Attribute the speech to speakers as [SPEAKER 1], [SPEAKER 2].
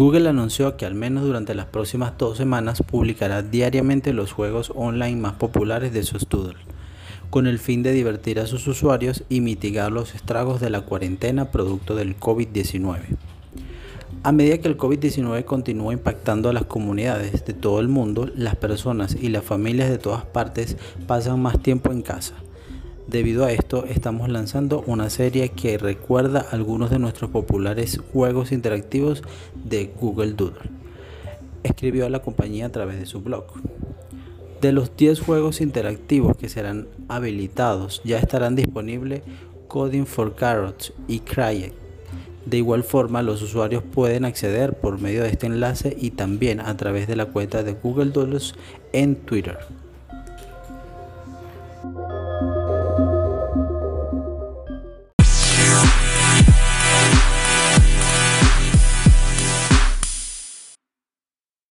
[SPEAKER 1] Google anunció que al menos durante las próximas dos semanas publicará diariamente los juegos online más populares de su Doodle, con el fin de divertir a sus usuarios y mitigar los estragos de la cuarentena producto del COVID-19. A medida que el COVID-19 continúa impactando a las comunidades de todo el mundo, las personas y las familias de todas partes pasan más tiempo en casa. Debido a esto, estamos lanzando una serie que recuerda algunos de nuestros populares juegos interactivos de Google Doodle. Escribió la compañía a través de su blog. De los 10 juegos interactivos que serán habilitados, ya estarán disponibles Coding for Carrots y Cryet de igual forma, los usuarios pueden acceder por medio de este enlace y también a través de la cuenta de Google Doodles en Twitter.